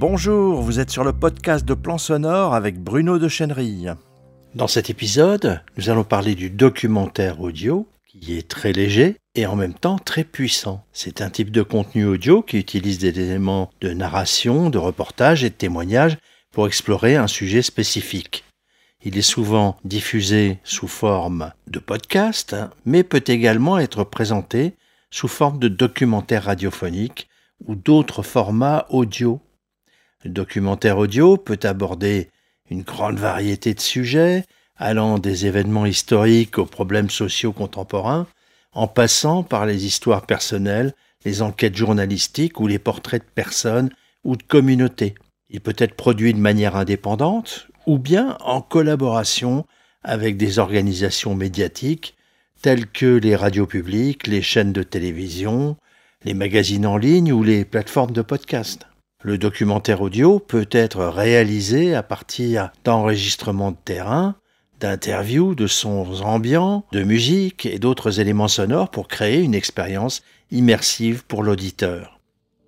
Bonjour, vous êtes sur le podcast de Plan Sonore avec Bruno de Chenerille. Dans cet épisode, nous allons parler du documentaire audio, qui est très léger et en même temps très puissant. C'est un type de contenu audio qui utilise des éléments de narration, de reportage et de témoignage pour explorer un sujet spécifique. Il est souvent diffusé sous forme de podcast, mais peut également être présenté sous forme de documentaire radiophonique ou d'autres formats audio. Le documentaire audio peut aborder une grande variété de sujets, allant des événements historiques aux problèmes sociaux contemporains, en passant par les histoires personnelles, les enquêtes journalistiques ou les portraits de personnes ou de communautés. Il peut être produit de manière indépendante ou bien en collaboration avec des organisations médiatiques telles que les radios publiques, les chaînes de télévision, les magazines en ligne ou les plateformes de podcast. Le documentaire audio peut être réalisé à partir d'enregistrements de terrain, d'interviews, de sons ambiants, de musique et d'autres éléments sonores pour créer une expérience immersive pour l'auditeur.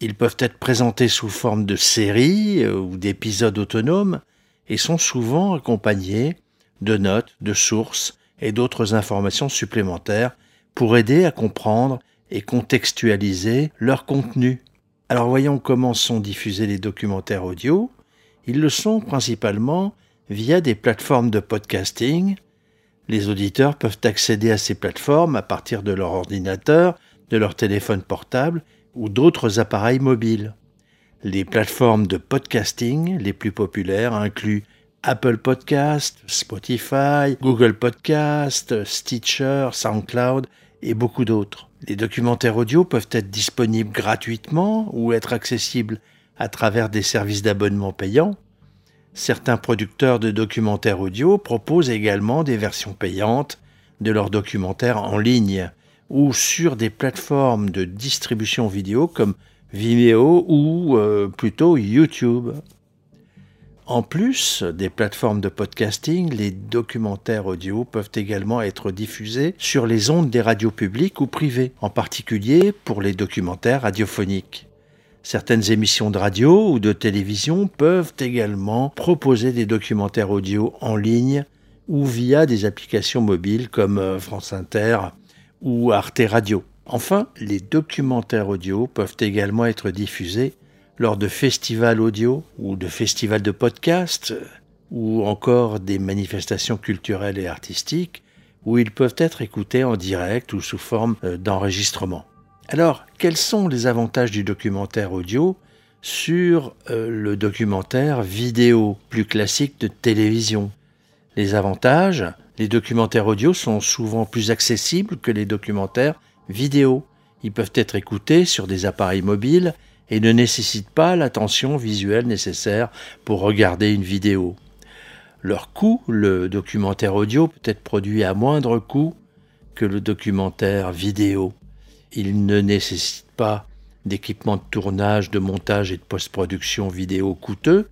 Ils peuvent être présentés sous forme de séries euh, ou d'épisodes autonomes et sont souvent accompagnés de notes, de sources et d'autres informations supplémentaires pour aider à comprendre et contextualiser leur contenu. Alors voyons comment sont diffusés les documentaires audio. Ils le sont principalement via des plateformes de podcasting. Les auditeurs peuvent accéder à ces plateformes à partir de leur ordinateur, de leur téléphone portable ou d'autres appareils mobiles. Les plateformes de podcasting les plus populaires incluent Apple Podcast, Spotify, Google Podcast, Stitcher, SoundCloud et beaucoup d'autres. Les documentaires audio peuvent être disponibles gratuitement ou être accessibles à travers des services d'abonnement payants. Certains producteurs de documentaires audio proposent également des versions payantes de leurs documentaires en ligne ou sur des plateformes de distribution vidéo comme Vimeo ou euh, plutôt YouTube. En plus des plateformes de podcasting, les documentaires audio peuvent également être diffusés sur les ondes des radios publiques ou privées, en particulier pour les documentaires radiophoniques. Certaines émissions de radio ou de télévision peuvent également proposer des documentaires audio en ligne ou via des applications mobiles comme euh, France Inter ou Arte Radio. Enfin, les documentaires audio peuvent également être diffusés lors de festivals audio ou de festivals de podcast ou encore des manifestations culturelles et artistiques où ils peuvent être écoutés en direct ou sous forme euh, d'enregistrement. Alors, quels sont les avantages du documentaire audio sur euh, le documentaire vidéo plus classique de télévision? Les avantages, les documentaires audio sont souvent plus accessibles que les documentaires vidéo. Ils peuvent être écoutés sur des appareils mobiles et ne nécessitent pas l'attention visuelle nécessaire pour regarder une vidéo. Leur coût, le documentaire audio peut être produit à moindre coût que le documentaire vidéo. Il ne nécessite pas d'équipement de tournage, de montage et de post-production vidéo coûteux,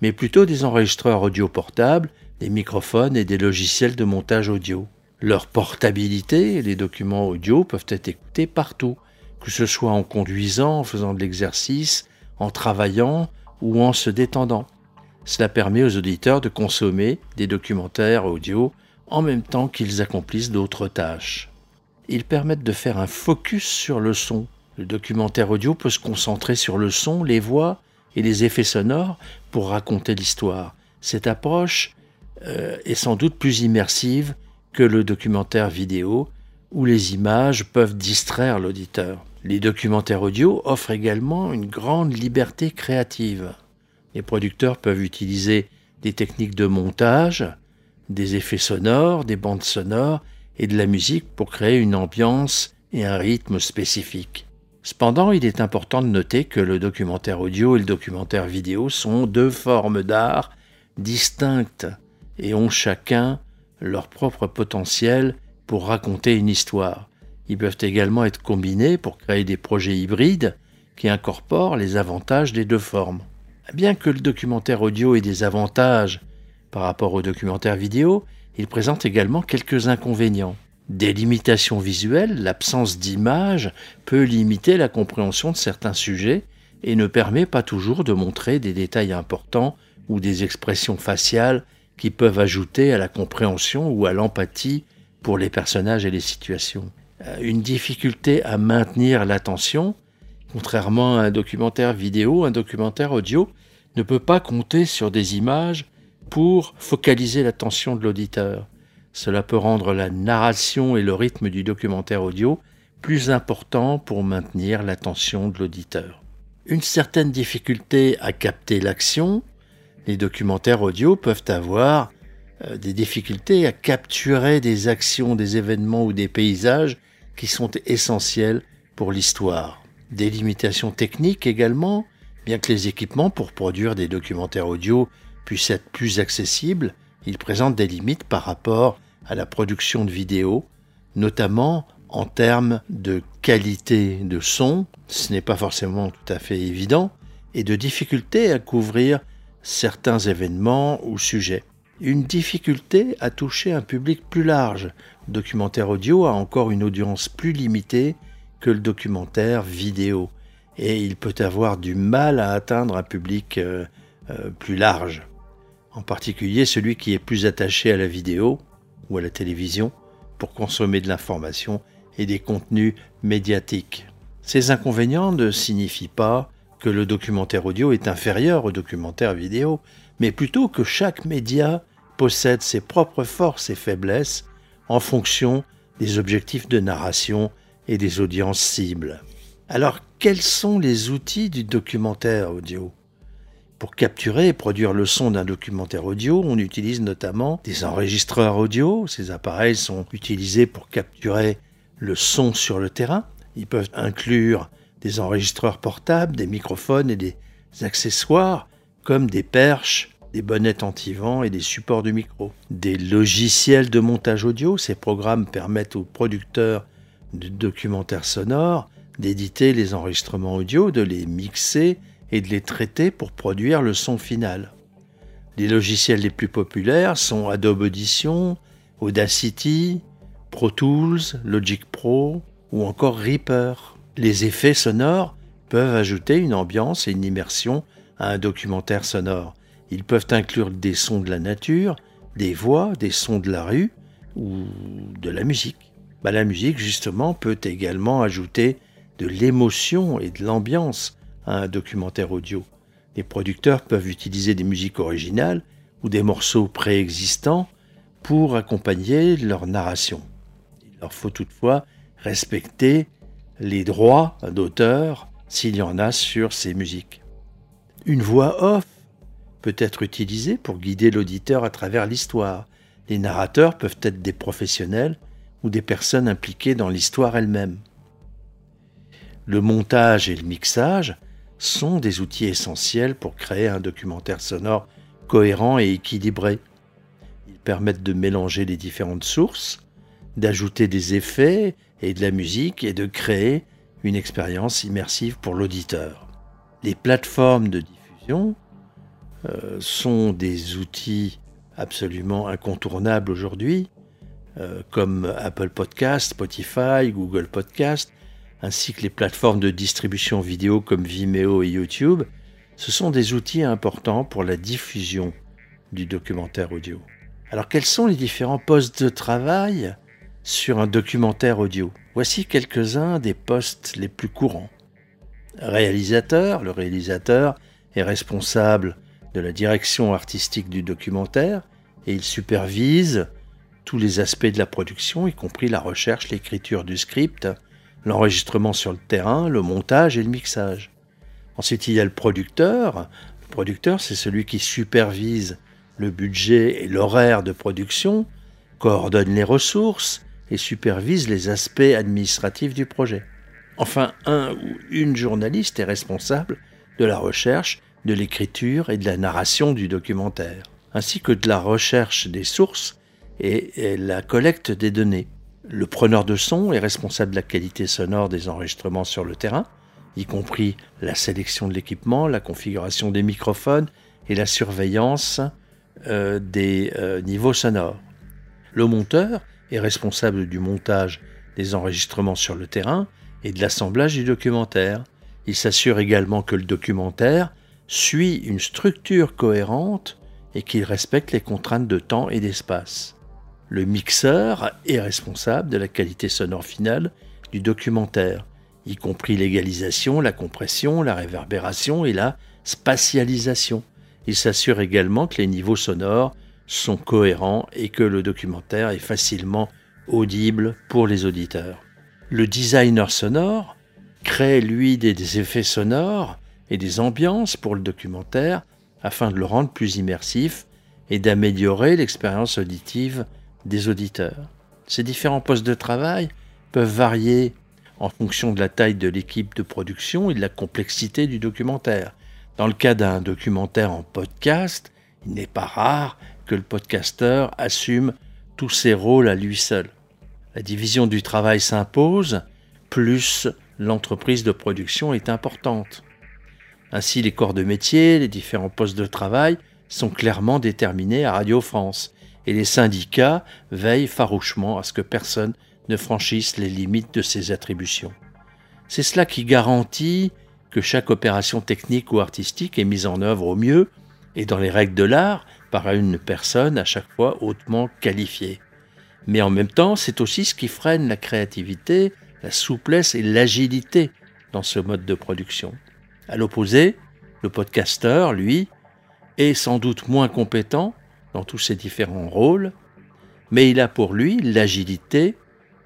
mais plutôt des enregistreurs audio portables, des microphones et des logiciels de montage audio. Leur portabilité, les documents audio peuvent être écoutés partout, que ce soit en conduisant, en faisant de l'exercice, en travaillant ou en se détendant. Cela permet aux auditeurs de consommer des documentaires audio en même temps qu'ils accomplissent d'autres tâches. Ils permettent de faire un focus sur le son. Le documentaire audio peut se concentrer sur le son, les voix et les effets sonores pour raconter l'histoire. Cette approche euh, est sans doute plus immersive que le documentaire vidéo où les images peuvent distraire l'auditeur. Les documentaires audio offrent également une grande liberté créative. Les producteurs peuvent utiliser des techniques de montage, des effets sonores, des bandes sonores et de la musique pour créer une ambiance et un rythme spécifiques. Cependant, il est important de noter que le documentaire audio et le documentaire vidéo sont deux formes d'art distinctes et ont chacun leur propre potentiel pour raconter une histoire. Ils peuvent également être combinés pour créer des projets hybrides qui incorporent les avantages des deux formes. Bien que le documentaire audio ait des avantages par rapport au documentaire vidéo, il présente également quelques inconvénients. Des limitations visuelles, l'absence d'images peut limiter la compréhension de certains sujets et ne permet pas toujours de montrer des détails importants ou des expressions faciales qui peuvent ajouter à la compréhension ou à l'empathie pour les personnages et les situations. Euh, une difficulté à maintenir l'attention, contrairement à un documentaire vidéo, un documentaire audio ne peut pas compter sur des images pour focaliser l'attention de l'auditeur. Cela peut rendre la narration et le rythme du documentaire audio plus important pour maintenir l'attention de l'auditeur. Une certaine difficulté à capter l'action, les documentaires audio peuvent avoir des difficultés à capturer des actions, des événements ou des paysages qui sont essentiels pour l'histoire. Des limitations techniques également, bien que les équipements pour produire des documentaires audio puissent être plus accessibles, ils présentent des limites par rapport à la production de vidéos, notamment en termes de qualité de son, ce n'est pas forcément tout à fait évident, et de difficulté à couvrir certains événements ou sujets. Une difficulté à toucher un public plus large. Le documentaire audio a encore une audience plus limitée que le documentaire vidéo, et il peut avoir du mal à atteindre un public euh, euh, plus large, en particulier celui qui est plus attaché à la vidéo ou à la télévision pour consommer de l'information et des contenus médiatiques. Ces inconvénients ne signifient pas que le documentaire audio est inférieur au documentaire vidéo, mais plutôt que chaque média possède ses propres forces et faiblesses en fonction des objectifs de narration et des audiences cibles. Alors, quels sont les outils du documentaire audio? Pour capturer et produire le son d'un documentaire audio, on utilise notamment des enregistreurs audio. Ces appareils sont utilisés pour capturer le son sur le terrain. Ils peuvent inclure des enregistreurs portables, des microphones et des accessoires comme des perches, des bonnettes anti-vent et des supports de micro. Des logiciels de montage audio, ces programmes permettent aux producteurs de documentaires sonores d'éditer les enregistrements audio, de les mixer et de les traiter pour produire le son final. Les logiciels les plus populaires sont Adobe Audition, Audacity, Pro Tools, Logic Pro ou encore Reaper. Les effets sonores peuvent ajouter une ambiance et une immersion un documentaire sonore. Ils peuvent inclure des sons de la nature, des voix, des sons de la rue ou de la musique. Bah, la musique, justement, peut également ajouter de l'émotion et de l'ambiance à un documentaire audio. Les producteurs peuvent utiliser des musiques originales ou des morceaux préexistants pour accompagner leur narration. Il leur faut toutefois respecter les droits d'auteur s'il y en a sur ces musiques. Une voix off peut être utilisée pour guider l'auditeur à travers l'histoire. Les narrateurs peuvent être des professionnels ou des personnes impliquées dans l'histoire elle-même. Le montage et le mixage sont des outils essentiels pour créer un documentaire sonore cohérent et équilibré. Ils permettent de mélanger les différentes sources, d'ajouter des effets et de la musique et de créer une expérience immersive pour l'auditeur. Les plateformes de diffusion euh, sont des outils absolument incontournables aujourd'hui, euh, comme Apple Podcast, Spotify, Google Podcast, ainsi que les plateformes de distribution vidéo comme Vimeo et YouTube. Ce sont des outils importants pour la diffusion du documentaire audio. Alors quels sont les différents postes de travail sur un documentaire audio? Voici quelques-uns des postes les plus courants. Réalisateur, le réalisateur est responsable de la direction artistique du documentaire et il supervise tous les aspects de la production, y compris la recherche, l'écriture du script, l'enregistrement sur le terrain, le montage et le mixage. Ensuite, il y a le producteur. Le producteur, c'est celui qui supervise le budget et l'horaire de production, coordonne les ressources, et supervise les aspects administratifs du projet. Enfin, un ou une journaliste est responsable de la recherche, de l'écriture et de la narration du documentaire, ainsi que de la recherche des sources et, la collecte des données. Le preneur de son est responsable de la qualité sonore des enregistrements sur le terrain, y compris la sélection de l'équipement, la configuration des microphones et la surveillance euh, des euh, niveaux sonores. Le monteur est responsable du montage des enregistrements sur le terrain et de l'assemblage du documentaire. Il s'assure également que le documentaire suit une structure cohérente et qu'il respecte les contraintes de temps et d'espace. Le mixeur est responsable de la qualité sonore finale du documentaire, y compris l'égalisation, la compression, la réverbération et la spatialisation. Il s'assure également que les niveaux sonores sont cohérents et que le documentaire est facilement audible pour les auditeurs. Le designer sonore crée, lui, des, effets sonores et des ambiances pour le documentaire afin de le rendre plus immersif et d'améliorer l'expérience auditive des auditeurs. Ces différents postes de travail peuvent varier en fonction de la taille de l'équipe de production et de la complexité du documentaire. Dans le cas d'un documentaire en podcast, il n'est pas rare que le podcasteur assume tous ses rôles à lui seul. La division du travail s'impose, plus l'entreprise de production est importante. Ainsi, les corps de métier, les différents postes de travail sont clairement déterminés à Radio France, et les syndicats veillent farouchement à ce que personne ne franchisse les limites de ses attributions. C'est cela qui garantit que chaque opération technique ou artistique est mise en œuvre au mieux et dans les règles de l'art par une personne à chaque fois hautement qualifiée. Mais en même temps, c'est aussi ce qui freine la créativité, la souplesse et l'agilité dans ce mode de production. À l'opposé, le podcasteur, lui, est sans doute moins compétent dans tous ses différents rôles, mais il a pour lui l'agilité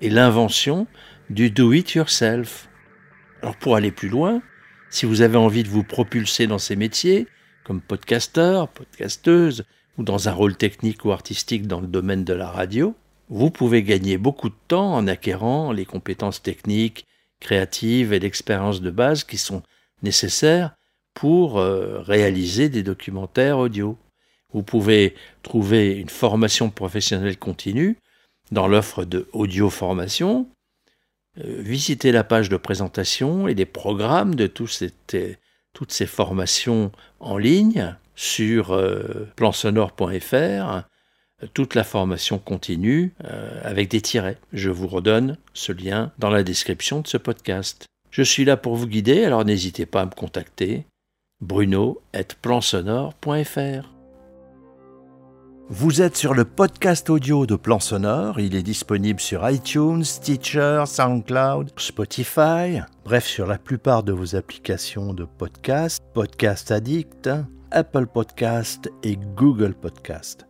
et l'invention du do-it-yourself. Alors pour aller plus loin, si vous avez envie de vous propulser dans ces métiers, comme podcasteur, podcasteuse, ou dans un rôle technique ou artistique dans le domaine de la radio, vous pouvez gagner beaucoup de temps en acquérant les compétences techniques, créatives et l'expérience de base qui sont nécessaires pour euh, réaliser des documentaires audio. Vous pouvez trouver une formation professionnelle continue dans l'offre de audio formation. Euh, visitez la page de présentation et les programmes de toutes ces formations en ligne sur euh, plansonore.fr toute la formation continue euh, avec des tirets. Je vous redonne ce lien dans la description de ce podcast. Je suis là pour vous guider, alors n'hésitez pas à me contacter. bruno.plansonore.fr Vous êtes sur le podcast audio de Plan Sonore. Il est disponible sur iTunes, Stitcher, SoundCloud, Spotify, bref, sur la plupart de vos applications de podcast, Podcast Addict, Apple Podcast et Google Podcast